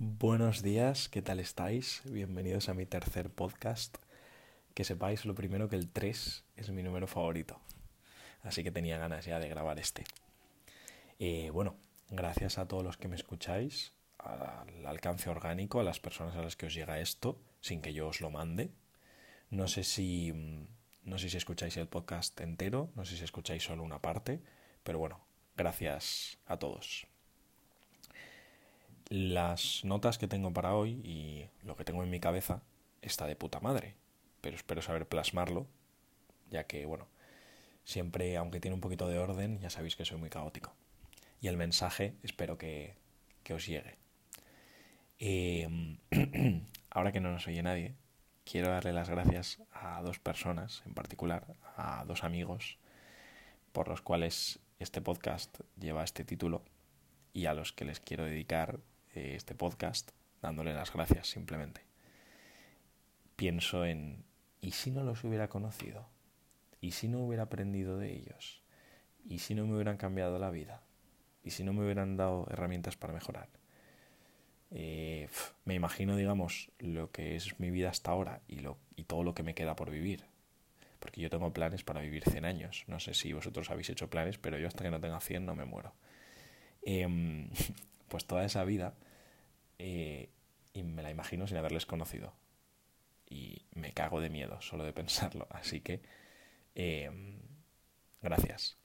Buenos días, ¿qué tal estáis? Bienvenidos a mi tercer podcast. Que sepáis lo primero que el 3 es mi número favorito. Así que tenía ganas ya de grabar este. Eh, bueno, gracias a todos los que me escucháis, al alcance orgánico, a las personas a las que os llega esto, sin que yo os lo mande. No sé si, no sé si escucháis el podcast entero, no sé si escucháis solo una parte, pero bueno, gracias a todos. Las notas que tengo para hoy y lo que tengo en mi cabeza está de puta madre, pero espero saber plasmarlo, ya que, bueno, siempre, aunque tiene un poquito de orden, ya sabéis que soy muy caótico. Y el mensaje espero que, que os llegue. Em, ahora que no nos oye nadie, quiero darle las gracias a dos personas en particular, a dos amigos, por los cuales este podcast lleva este título y a los que les quiero dedicar este podcast dándole las gracias simplemente. Pienso en, ¿y si no los hubiera conocido? ¿Y si no hubiera aprendido de ellos? ¿Y si no me hubieran cambiado la vida? ¿Y si no me hubieran dado herramientas para mejorar? Eh, me imagino, digamos, lo que es mi vida hasta ahora y, lo, y todo lo que me queda por vivir. Porque yo tengo planes para vivir 100 años. No sé si vosotros habéis hecho planes, pero yo hasta que no tenga 100 no me muero. Em, pues toda esa vida eh, y me la imagino sin haberles conocido. Y me cago de miedo solo de pensarlo. Así que, em, gracias.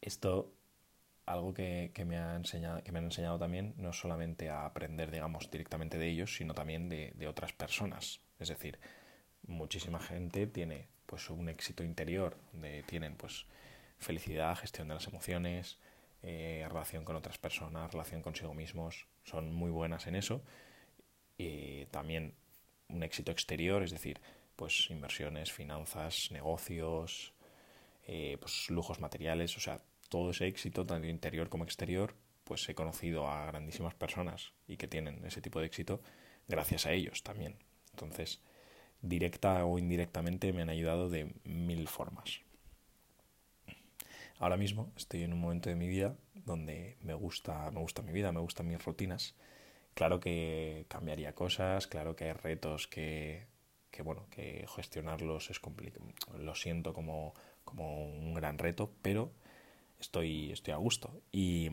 Esto, algo que, me ha enseñado, que me han enseñado también, no solamente a aprender, digamos, directamente de ellos, sino también de, de otras personas. Es decir, muchísima gente tiene pues un éxito interior, donde tienen pues felicidad, gestión de las emociones, eh, relación con otras personas, relación consigo mismos, son muy buenas en eso. Y también un éxito exterior, es decir, pues inversiones, finanzas, negocios, eh, pues lujos materiales, o sea, todo ese éxito, tanto interior como exterior, pues he conocido a grandísimas personas y que tienen ese tipo de éxito gracias a ellos también. Entonces, directa o indirectamente me han ayudado de mil formas. Ahora mismo estoy en un momento de mi vida donde me gusta, me gusta mi vida, me gustan mis rutinas. Claro que cambiaría cosas, claro que hay retos que, que bueno, que gestionarlos es complicado. Lo siento como, como un gran reto, pero estoy, estoy a gusto. Y,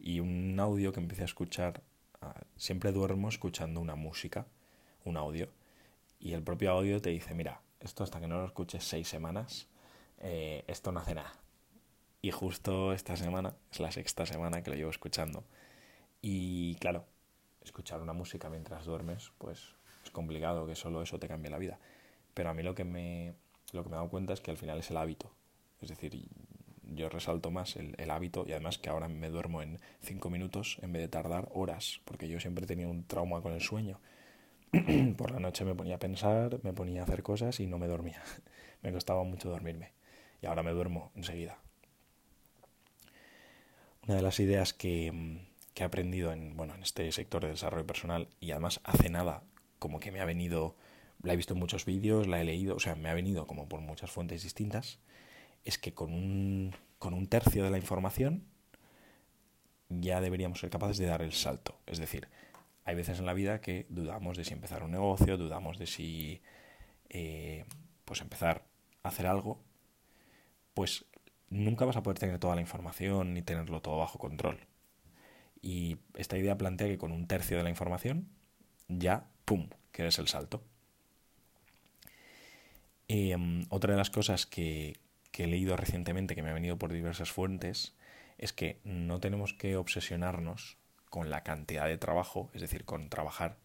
y un audio que empecé a escuchar, ah, siempre duermo escuchando una música, un audio, y el propio audio te dice, mira, esto hasta que no lo escuches seis semanas, eh, esto no hace nada. Y justo esta semana, es la sexta semana que lo llevo escuchando. Y claro, escuchar una música mientras duermes, pues es complicado que solo eso te cambie la vida. Pero a mí lo que me, lo que me he dado cuenta es que al final es el hábito. Es decir, yo resalto más el, el, hábito y además que ahora me duermo en cinco minutos en vez de tardar horas, porque yo siempre tenido un trauma con el sueño. Por la noche me ponía a pensar, me ponía a hacer cosas y no me dormía. me costaba mucho dormirme y ahora me duermo enseguida. Una de las ideas que, que he aprendido en, bueno, en este sector de desarrollo personal y además hace nada como que me ha venido, la he visto en muchos vídeos, la he leído, o sea, me ha venido como por muchas fuentes distintas, es que con un, con un tercio de la información ya deberíamos ser capaces de dar el salto. Es decir, hay veces en la vida que dudamos de si empezar un negocio, dudamos de si eh, pues empezar a hacer algo pues nunca vas a poder tener toda la información ni tenerlo todo bajo control. Y esta idea plantea que con un tercio de la información ya, ¡pum!, que es el salto. Em, otra de las cosas que, que he leído recientemente, que me ha venido por diversas fuentes, es que no tenemos que obsesionarnos con la cantidad de trabajo, es decir, con trabajar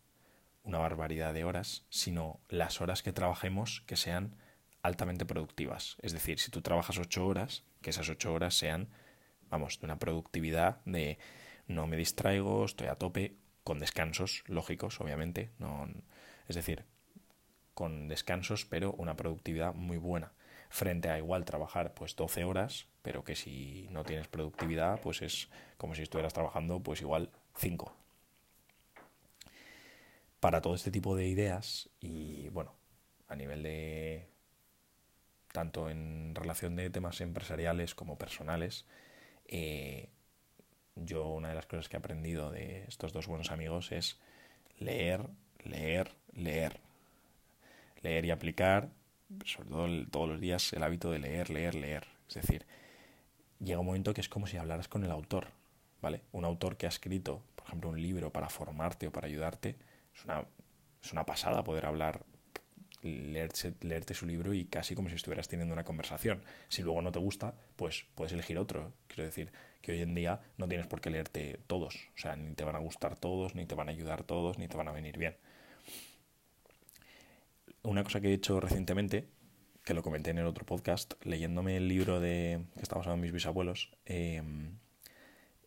una barbaridad de horas, sino las horas que trabajemos que sean altamente productivas. Es decir, si tú trabajas ocho horas, que esas ocho horas sean, vamos, de una productividad de no me distraigo, estoy a tope, con descansos lógicos, obviamente. No, es decir, con descansos, pero una productividad muy buena. Frente a igual trabajar pues 12 horas, pero que si no tienes productividad, pues es como si estuvieras trabajando pues igual 5. Para todo este tipo de ideas y bueno, a nivel de tanto en relación de temas empresariales como personales, eh, yo una de las cosas que he aprendido de estos dos buenos amigos es leer, leer, leer. Leer y aplicar, sobre todo todos los días, el hábito de leer, leer, leer. Es decir, llega un momento que es como si hablaras con el autor, ¿vale? Un autor que ha escrito, por ejemplo, un libro para formarte o para ayudarte, es una, es una pasada poder hablar, leerte, su libro y casi como si estuvieras teniendo una conversación. Si luego no te gusta, pues puedes elegir otro. Quiero decir que hoy en día no tienes por qué leerte todos, o sea, ni te van a gustar todos, ni te van a ayudar todos, ni te van a venir bien. Una cosa que he hecho recientemente que lo comenté en el otro podcast, leyéndome el libro de que estaba usando mis bisabuelos, em,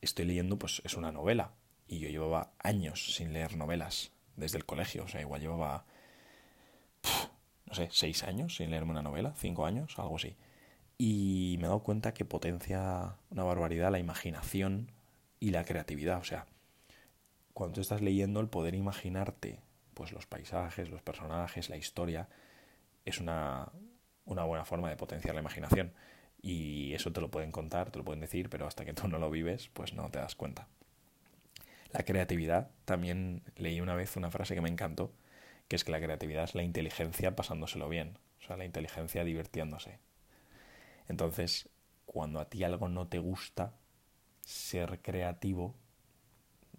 estoy leyendo, pues es una novela. Y yo llevaba años sin leer novelas desde el colegio. O sea, igual llevaba, no sé, seis años sin leerme una novela, cinco años, algo así. Y me he dado cuenta que potencia una barbaridad la imaginación y la creatividad. O sea, cuando tú estás leyendo, el poder imaginarte, pues los paisajes, los personajes, la historia, es una, una buena forma de potenciar la imaginación. Y eso te lo pueden contar, te lo pueden decir, pero hasta que tú no lo vives, pues no te das cuenta. La creatividad, también leí una vez una frase que me encantó, que es que la creatividad es la inteligencia pasándoselo bien, o sea, la inteligencia divirtiéndose. Entonces, cuando a ti algo no te gusta, ser creativo,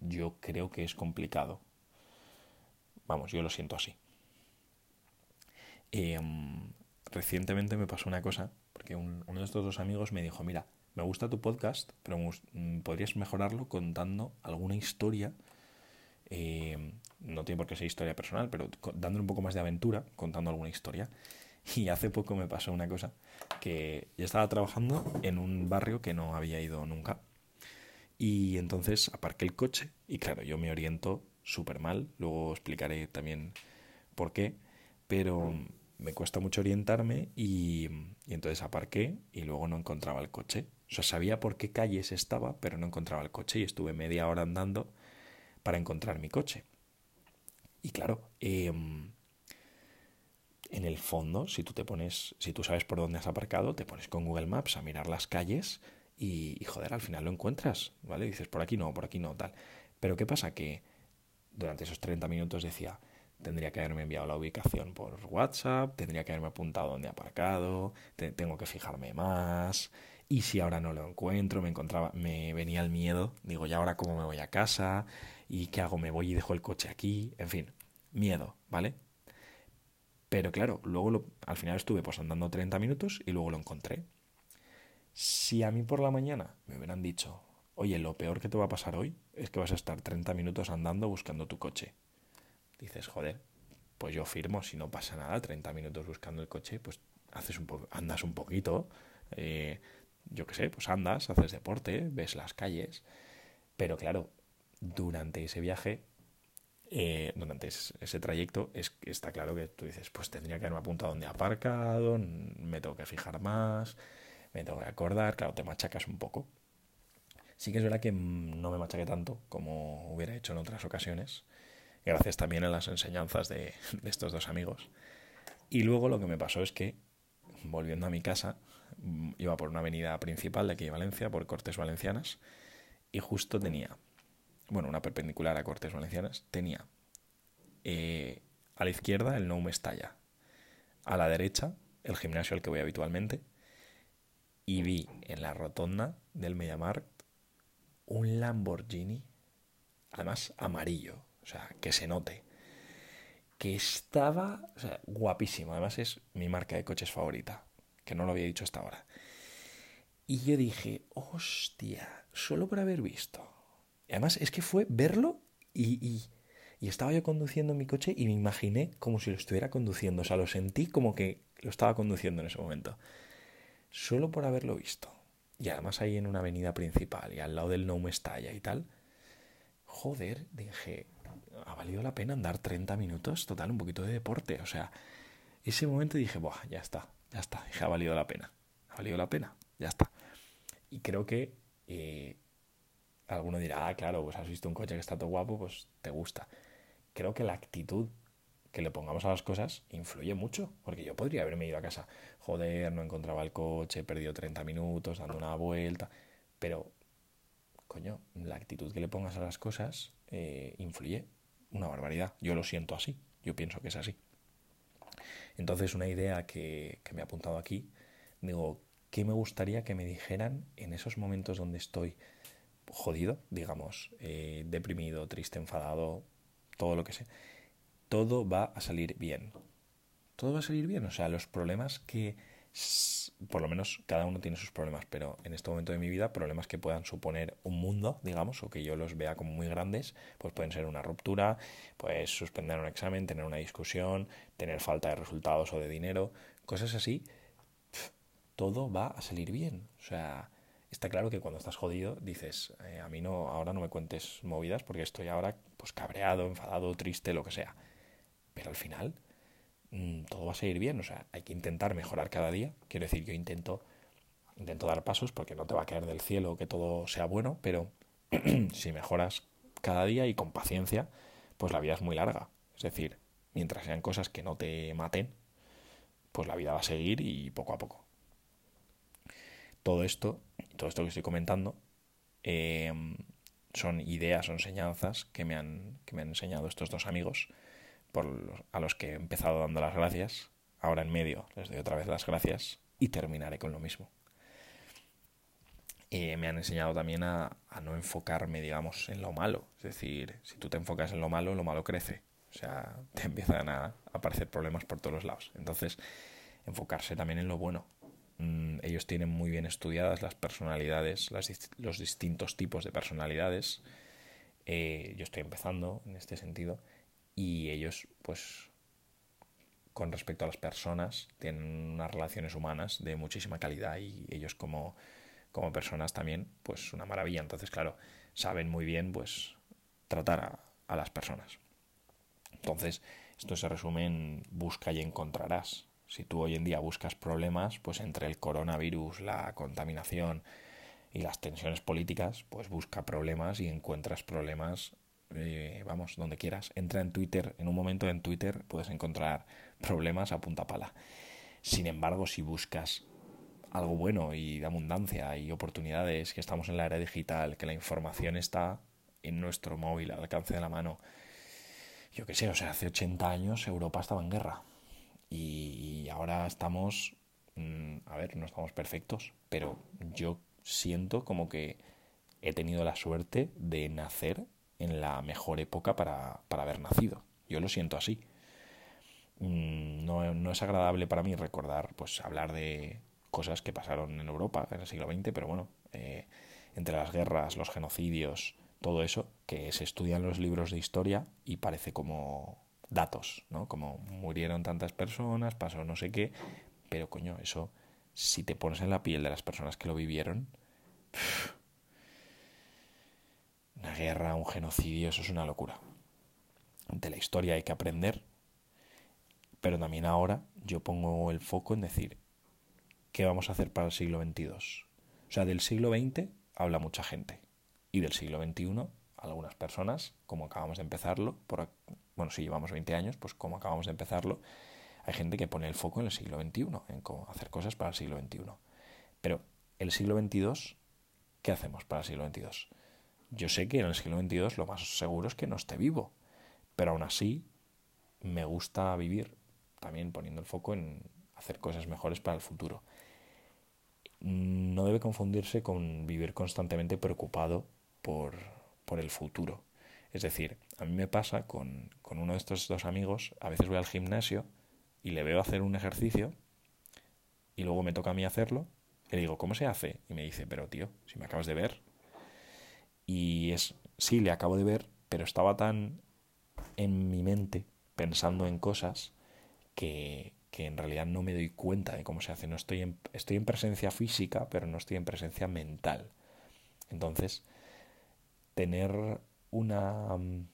yo creo que es complicado. Vamos, yo lo siento así. Eh, recientemente me pasó una cosa, porque uno de estos dos amigos me dijo, mira, me gusta tu podcast, pero mm, podrías mejorarlo contando alguna historia, eh, no tiene por qué ser historia personal, pero dándole un poco más de aventura, contando alguna historia. Y hace poco me pasó una cosa, que yo estaba trabajando en un barrio que no había ido nunca. Y entonces aparqué el coche y claro, yo me oriento súper mal, luego explicaré también por qué, pero me cuesta mucho orientarme y, entonces aparqué y luego no encontraba el coche. O sea, sabía por qué calles estaba, pero no encontraba el coche y estuve media hora andando para encontrar mi coche. Y claro, em, en el fondo, si tú te pones, si tú sabes por dónde has aparcado, te pones con Google Maps a mirar las calles y, joder, al final lo encuentras, ¿vale? dices, por aquí no, por aquí no, tal. Pero ¿qué pasa? Que durante esos 30 minutos decía, tendría que haberme enviado la ubicación por WhatsApp, tendría que haberme apuntado dónde he aparcado, tengo que fijarme más. Y si ahora no lo encuentro, me encontraba, me venía el miedo, digo, ¿y ahora cómo me voy a casa? ¿Y qué hago? ¿Me voy y dejo el coche aquí? En fin, miedo, ¿vale? Pero claro, luego al final estuve pues andando 30 minutos y luego lo encontré. Si a mí por la mañana me hubieran dicho, oye, lo peor que te va a pasar hoy es que vas a estar 30 minutos andando buscando tu coche dices, joder, pues yo firmo, si no pasa nada, 30 minutos buscando el coche, pues haces un andas un poquito, eh, yo qué sé, pues andas, haces deporte, ves las calles, pero claro, durante ese viaje, eh, durante ese, trayecto, es, está claro que tú dices, pues tendría que haberme apuntado dónde he aparcado, me tengo que fijar más, me tengo que acordar, claro, te machacas un poco. Sí que es verdad que no me machaqué tanto como hubiera hecho en otras ocasiones, gracias también a las enseñanzas de, estos dos amigos. Y luego lo que me pasó es que, volviendo a mi casa, mm, iba por una avenida principal de aquí de Valencia, por Cortes Valencianas, y justo tenía, bueno, una perpendicular a Cortes Valencianas, tenía eh, a la izquierda el No Mestalla, a la derecha el gimnasio al que voy habitualmente, y vi en la rotonda del Mediamarkt un Lamborghini, además amarillo, o sea, que se note. Que estaba guapísimo. Además es mi marca de coches favorita, que no lo había dicho hasta ahora. Y yo dije, hostia, solo por haber visto. Y además es que fue verlo y, y, y, estaba yo conduciendo mi coche y me imaginé como si lo estuviera conduciendo. O sea, lo sentí como que lo estaba conduciendo en ese momento. Solo por haberlo visto. Y además ahí en una avenida principal y al lado del No Mestalla y tal. Joder, dije, ha valido la pena andar 30 minutos, total, un poquito de deporte. O sea, ese momento dije, Buah, ya está, ya está, dije, ha valido la pena, ha valido la pena, ya está. Y creo que eh, alguno dirá, ah, claro, pues has visto un coche que está todo guapo, pues te gusta. Creo que la actitud que le pongamos a las cosas influye mucho, porque yo podría haberme ido a casa, joder, no encontraba el coche, he perdido 30 minutos dando una vuelta, pero coño, la actitud que le pongas a las cosas eh, influye una barbaridad. Yo lo siento así, yo pienso que es así. Entonces, una idea que, que me he apuntado aquí, digo, ¿qué me gustaría que me dijeran en esos momentos donde estoy jodido, digamos, eh, deprimido, triste, enfadado, todo lo que sea? Todo va a salir bien. Todo va a salir bien. O sea, los problemas que por lo menos cada uno tiene sus problemas, pero en este momento de mi vida, problemas que puedan suponer un mundo, digamos, o que yo los vea como muy grandes, pues pueden ser una ruptura, pues suspender un examen, tener una discusión, tener falta de resultados o de dinero, cosas así, todo va a salir bien. O sea, está claro que cuando estás jodido dices, eh, a mí no, ahora no me cuentes movidas porque estoy ahora pues cabreado, enfadado, triste, lo que sea. Pero al final Mm, todo va a seguir bien. O sea, hay que intentar mejorar cada día. Quiero decir, yo intento, intento dar pasos porque no te va a caer del cielo que todo sea bueno, pero si mejoras cada día y con paciencia, pues la vida es muy larga. Es decir, mientras sean cosas que no te maten, pues la vida va a seguir y poco a poco. Todo esto, todo esto que estoy comentando, em, son ideas o enseñanzas que me han, que me han enseñado estos dos amigos por a los que he empezado dando las gracias. Ahora en medio les doy otra vez las gracias y terminaré con lo mismo. Y me han enseñado también a, no enfocarme, digamos, en lo malo. Es decir, si tú te enfocas en lo malo, lo malo crece. O sea, te empiezan a aparecer problemas por todos los lados. Entonces, enfocarse también en lo bueno. Mm, ellos tienen muy bien estudiadas las personalidades, los distintos tipos de personalidades. Eh, yo estoy empezando en este sentido y ellos pues con respecto a las personas tienen unas relaciones humanas de muchísima calidad y ellos como, como personas también pues una maravilla. Entonces claro saben muy bien pues tratar a, a las personas. Entonces esto se resume en busca y encontrarás. Si tú hoy en día buscas problemas pues entre el coronavirus la contaminación y las tensiones políticas pues busca problemas y encuentras problemas eh, vamos, donde quieras. Entra en Twitter, en un momento en Twitter puedes encontrar problemas a punta pala. Sin embargo, si buscas algo bueno y de abundancia y oportunidades, que estamos en la era digital, que la información está en nuestro móvil, al alcance de la mano. Yo qué sé, o sea, hace 80 años Europa estaba en guerra y ahora estamos, mm, a ver, no estamos perfectos, pero yo siento como que he tenido la suerte de nacer en la mejor época para, para haber nacido. Yo lo siento así. Mm, no, no, es agradable para mí recordar, pues, hablar de cosas que pasaron en Europa en el siglo XX, pero bueno, eh, entre las guerras, los genocidios, todo eso, que se estudia en los libros de historia y parece como datos, ¿no? Como murieron tantas personas, pasó no sé qué, pero coño, eso, si te pones en la piel de las personas que lo vivieron, una guerra, un genocidio, eso es una locura. De la historia hay que aprender, pero también ahora yo pongo el foco en decir, ¿qué vamos a hacer para el siglo XXII? O sea, del siglo XX habla mucha gente y del siglo XXI algunas personas, como acabamos de empezarlo, por, bueno, si llevamos 20 años, pues como acabamos de empezarlo, hay gente que pone el foco en el siglo XXI, en cómo hacer cosas para el siglo XXI. Pero el siglo XXII, ¿qué hacemos para el siglo XXII? Yo sé que en el siglo XXII lo más seguro es que no esté vivo, pero aún así me gusta vivir también poniendo el foco en hacer cosas mejores para el futuro. No debe confundirse con vivir constantemente preocupado por, por el futuro. Es decir, a mí me pasa con, con uno de estos dos amigos, a veces voy al gimnasio y le veo hacer un ejercicio y luego me toca a mí hacerlo y le digo, ¿cómo se hace? Y me dice, pero tío, si me acabas de ver, y es, sí, le acabo de ver, pero estaba tan en mi mente pensando en cosas que, que en realidad no me doy cuenta de cómo se hace. No estoy en, estoy en presencia física, pero no estoy en presencia mental. Entonces, tener una mm,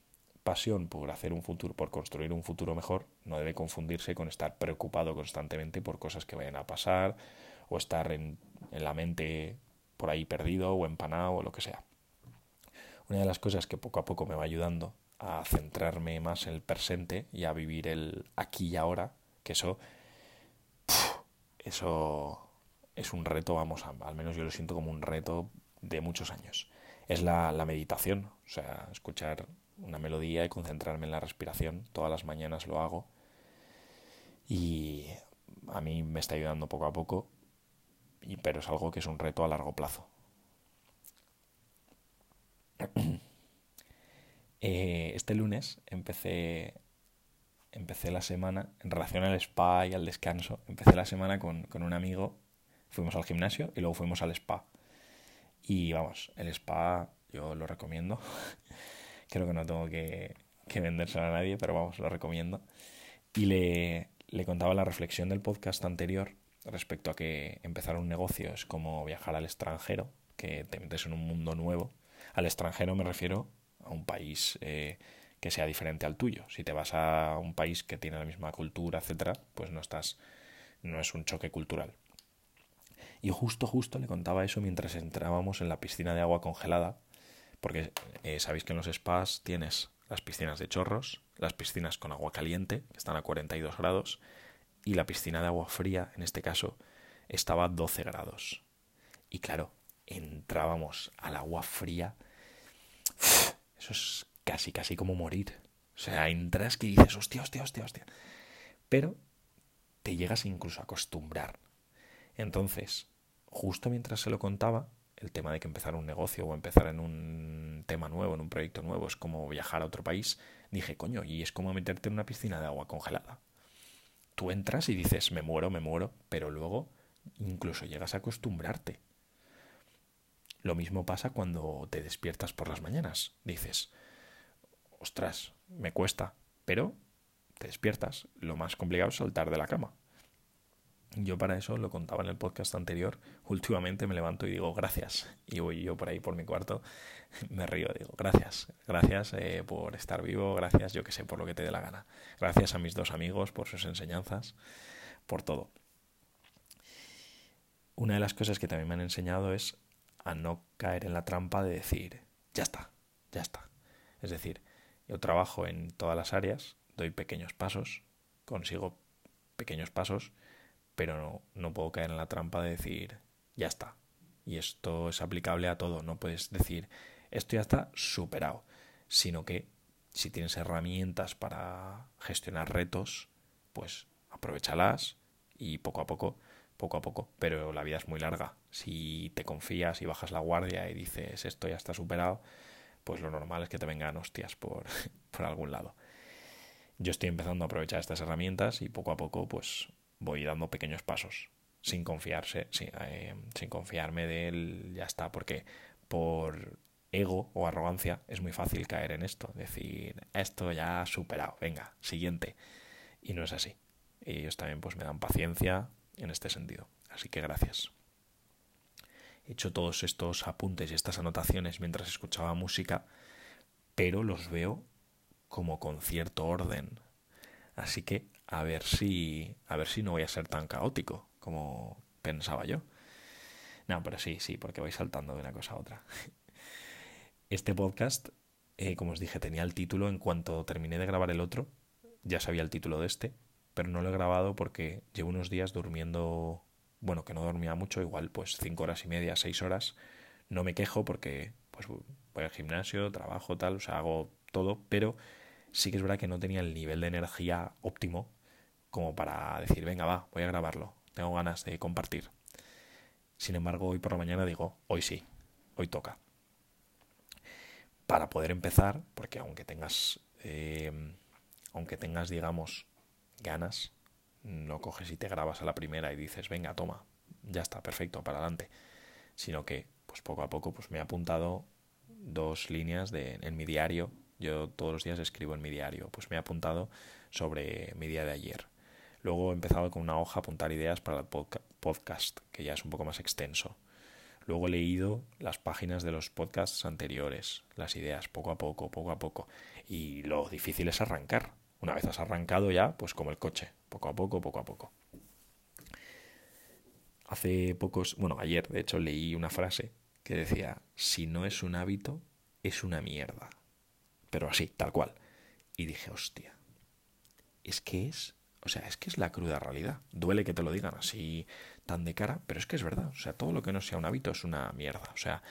pasión por hacer un futuro, por construir un futuro mejor, no debe confundirse con estar preocupado constantemente por cosas que vayan a pasar o estar en, en la mente por ahí perdido o empanado o lo que sea. Una de las cosas que poco a poco me va ayudando a centrarme más en el presente y a vivir el aquí y ahora, que eso, eso es un reto, vamos, al menos yo lo siento como un reto de muchos años. es la, la meditación, o sea, escuchar una melodía y concentrarme en la respiración. Todas las mañanas lo hago y a mí me está ayudando poco a poco, y, pero es algo que es un reto a largo plazo. Eh, este lunes empecé, empecé la semana, en relación al spa y al descanso, empecé la semana con, con un amigo, fuimos al gimnasio y luego fuimos al spa. Y vamos, el spa yo lo recomiendo. Creo que no tengo que, que vendérselo a nadie, pero vamos, lo recomiendo. Y le, le contaba la reflexión del podcast anterior respecto a que empezar un negocio es como viajar al extranjero, que te metes en un mundo nuevo. Al extranjero me refiero a un país eh, que sea diferente al tuyo. Si te vas a un país que tiene la misma cultura, etcétera, pues no estás, no es un choque cultural. Y justo, justo le contaba eso mientras entrábamos en la piscina de agua congelada, porque eh, sabéis que en los spas tienes las piscinas de chorros, las piscinas con agua caliente, que están a 42 grados, y la piscina de agua fría, en este caso, estaba a 12 grados. Y claro, entrábamos al agua fría. Eso es casi, casi como morir. O sea, entras que dices, hostia, hostia, hostia, hostia. Pero te llegas incluso a acostumbrar. Entonces, justo mientras se lo contaba, el tema de que empezar un negocio o empezar en un tema nuevo, en un proyecto nuevo, es como viajar a otro país, dije, coño, y es como meterte en una piscina de agua congelada. Tú entras y dices, me muero, me muero, pero luego incluso llegas a acostumbrarte. Lo mismo pasa cuando te despiertas por las mañanas. Dices, ostras, me cuesta, pero te despiertas. Lo más complicado es saltar de la cama. Yo para eso lo contaba en el podcast anterior. Últimamente me levanto y digo gracias. Y voy yo por ahí por mi cuarto, me río, digo gracias, gracias eh, por estar vivo, gracias yo que sé, por lo que te dé la gana. Gracias a mis dos amigos por sus enseñanzas, por todo. Una de las cosas que también me han enseñado es a no caer en la trampa de decir ya está, ya está. Es decir, yo trabajo en todas las áreas, doy pequeños pasos, consigo pequeños pasos pero no, no puedo caer en la trampa de decir, ya está. Y esto es aplicable a todo, no puedes decir, esto ya está superado, sino que si tienes herramientas para gestionar retos, pues aprovechalas y poco a poco, poco a poco, pero la vida es muy larga. Si te confías y bajas la guardia y dices esto ya está superado, pues lo normal es que te vengan hostias por, por algún lado. Yo estoy empezando a aprovechar estas herramientas y poco a poco pues voy dando pequeños pasos sin confiarse, sin, eh, sin confiarme de él, ya está, porque por ego o arrogancia es muy fácil caer en esto, decir, esto ya ha superado, venga, siguiente. Y no es así. Y ellos también pues me dan paciencia en este sentido. Así que gracias. He hecho todos estos apuntes y estas anotaciones mientras escuchaba música, pero los veo como con cierto orden. Así que a ver si a ver si no voy a ser tan caótico como pensaba yo. No, pero sí, sí, porque voy saltando de una cosa a otra. Este podcast, eh, como os dije, tenía el título en cuanto terminé de grabar el otro. Ya sabía el título de este, pero no lo he grabado porque llevo unos días durmiendo, bueno, que no dormía mucho, igual pues cinco horas y media, seis horas. No me quejo porque pues voy al gimnasio, trabajo, tal, o sea, hago todo, pero sí que es verdad que no tenía el nivel de energía óptimo como para decir, venga, va, voy a grabarlo, tengo ganas de compartir. Sin embargo, hoy por la mañana digo, hoy sí, hoy toca. Para poder empezar, porque aunque tengas, eh, aunque tengas, digamos, ganas, no coges y te grabas a la primera y dices, venga, toma, ya está, perfecto, para adelante. Sino que, pues poco a poco, pues me he apuntado dos líneas de, en mi diario. Yo todos los días escribo en mi diario. Pues me he apuntado sobre mi día de ayer. Luego he empezado con una hoja a apuntar ideas para el podcast, que ya es un poco más extenso. Luego he leído las páginas de los podcasts anteriores, las ideas, poco a poco, poco a poco. Y lo difícil es arrancar. Una vez has arrancado ya, pues como el coche, poco a poco, poco a poco. Hace pocos, bueno, ayer de hecho leí una frase que decía, si no es un hábito, es una mierda. Pero así, tal cual. Y dije, hostia, es que es o sea, es que es la cruda realidad. Duele que te lo digan así tan de cara, pero es que es verdad. O sea, todo lo que no sea un hábito es una mierda. O sea,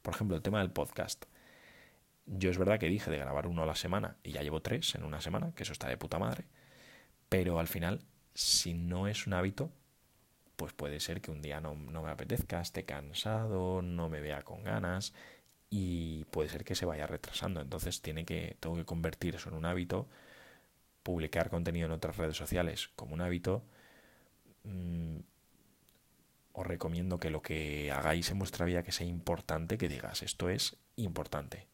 Por ejemplo, el tema del podcast. Yo es verdad que dije de grabar uno a la semana y ya llevo tres en una semana, que eso está de puta madre. Pero al final, si no es un hábito, pues puede ser que un día no, no me apetezca, esté cansado, no me vea con ganas y puede ser que se vaya retrasando. Entonces tiene que, tengo que convertir eso en un hábito, publicar contenido en otras redes sociales como un hábito. Mm, os recomiendo que lo que hagáis en vuestra vida que sea importante, que digas, esto es importante.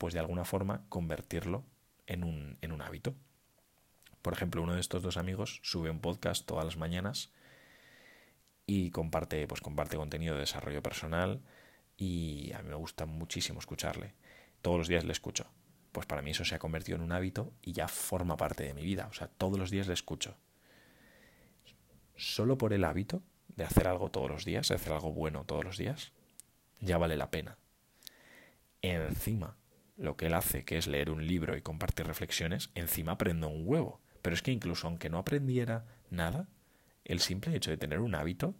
Pues de alguna forma convertirlo en un, en un hábito. Por ejemplo, uno de estos dos amigos sube un podcast todas las mañanas y comparte, pues comparte contenido de desarrollo personal y a mí me gusta muchísimo escucharle. Todos los días le escucho. Pues para mí eso se ha convertido en un hábito y ya forma parte de mi vida. O sea, todos los días le escucho. Solo por el hábito de hacer algo todos los días, de hacer algo bueno todos los días, ya vale la pena. Encima, lo que él hace, que es leer un libro y compartir reflexiones, encima aprendo un huevo. Pero es que incluso aunque no aprendiera nada, el simple hecho de tener un hábito,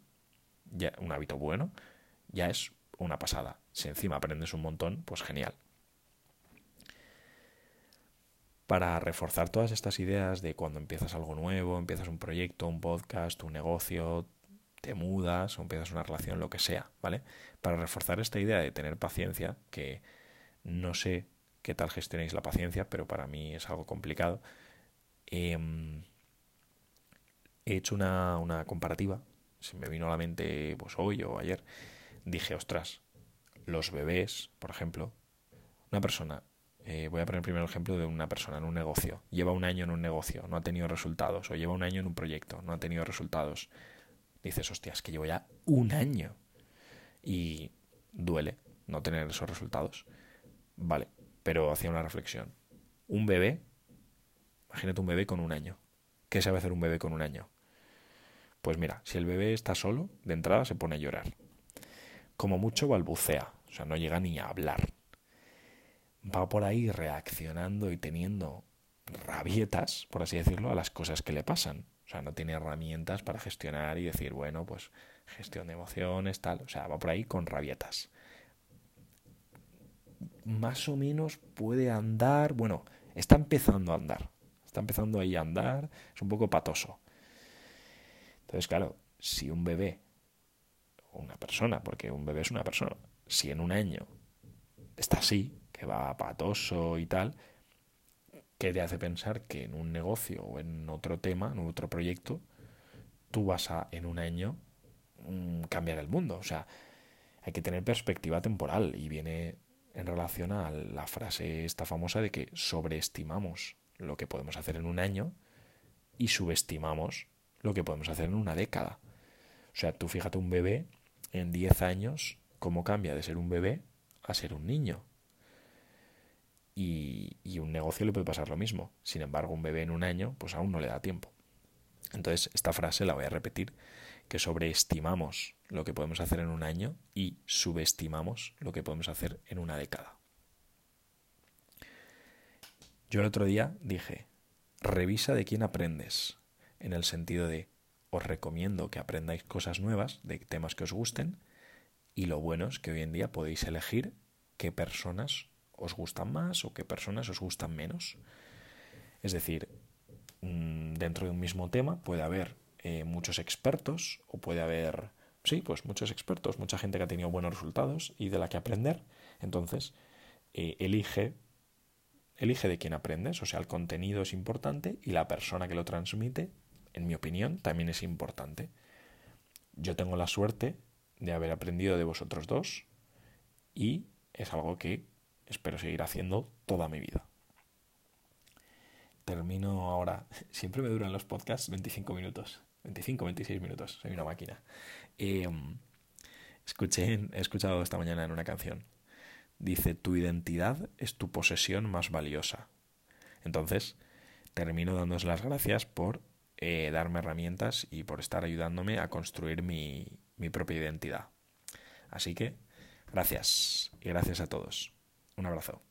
ya, un hábito bueno, ya es una pasada. Si encima aprendes un montón, pues genial. Para reforzar todas estas ideas de cuando empiezas algo nuevo, empiezas un proyecto, un podcast, un negocio, te mudas o empiezas una relación, lo que sea, ¿vale? Para reforzar esta idea de tener paciencia, que no sé qué tal gestionéis la paciencia, pero para mí es algo complicado. Em, he hecho una, una, comparativa, se me vino a la mente pues hoy o ayer, dije, ostras, los bebés, por ejemplo, una persona, eh, voy a poner primero el ejemplo de una persona en un negocio, lleva un año en un negocio, no ha tenido resultados, o lleva un año en un proyecto, no ha tenido resultados. Dices, hostias, que llevo ya un año y duele no tener esos resultados. Vale, pero hacía una reflexión. Un bebé, imagínate un bebé con un año. ¿Qué sabe hacer un bebé con un año? Pues mira, si el bebé está solo, de entrada se pone a llorar. Como mucho balbucea, o sea, no llega ni a hablar. Va por ahí reaccionando y teniendo rabietas, por así decirlo, a las cosas que le pasan. O sea, no tiene herramientas para gestionar y decir, bueno, pues gestión de emociones, tal. O sea, va por ahí con rabietas más o menos puede andar, bueno, está empezando a andar, está empezando ahí a andar, es un poco patoso. Entonces, claro, si un bebé, una persona, porque un bebé es una persona, si en un año está así, que va patoso y tal, ¿qué te hace pensar que en un negocio o en otro tema, en otro proyecto, tú vas a en un año mm, cambiar el mundo? O sea, hay que tener perspectiva temporal y viene en relación a la frase esta famosa de que sobreestimamos lo que podemos hacer en un año y subestimamos lo que podemos hacer en una década. O sea, tú fíjate un bebé en 10 años, cómo cambia de ser un bebé a ser un niño. Y, y, un negocio le puede pasar lo mismo. Sin embargo, un bebé en un año, pues aún no le da tiempo. Entonces, esta frase la voy a repetir, que sobreestimamos lo que podemos hacer en un año y subestimamos lo que podemos hacer en una década. Yo el otro día dije, revisa de quién aprendes, en el sentido de, os recomiendo que aprendáis cosas nuevas de temas que os gusten y lo bueno es que hoy en día podéis elegir qué personas os gustan más o qué personas os gustan menos. Es decir, mm, dentro de un mismo tema puede haber eh, muchos expertos o puede haber sí, pues muchos expertos, mucha gente que ha tenido buenos resultados y de la que aprender. Entonces, eh, elige, elige de quién aprendes, o sea, el contenido es importante y la persona que lo transmite, en mi opinión, también es importante. Yo tengo la suerte de haber aprendido de vosotros dos y es algo que espero seguir haciendo toda mi vida. Termino ahora. Siempre me duran los podcasts 25 minutos. 25, 26 minutos. Soy una máquina. Em, escuché, he escuchado esta mañana en una canción. Dice, tu identidad es tu posesión más valiosa. Entonces, termino dándos las gracias por eh, darme herramientas y por estar ayudándome a construir mi, mi propia identidad. Así que, gracias y gracias a todos. Un abrazo.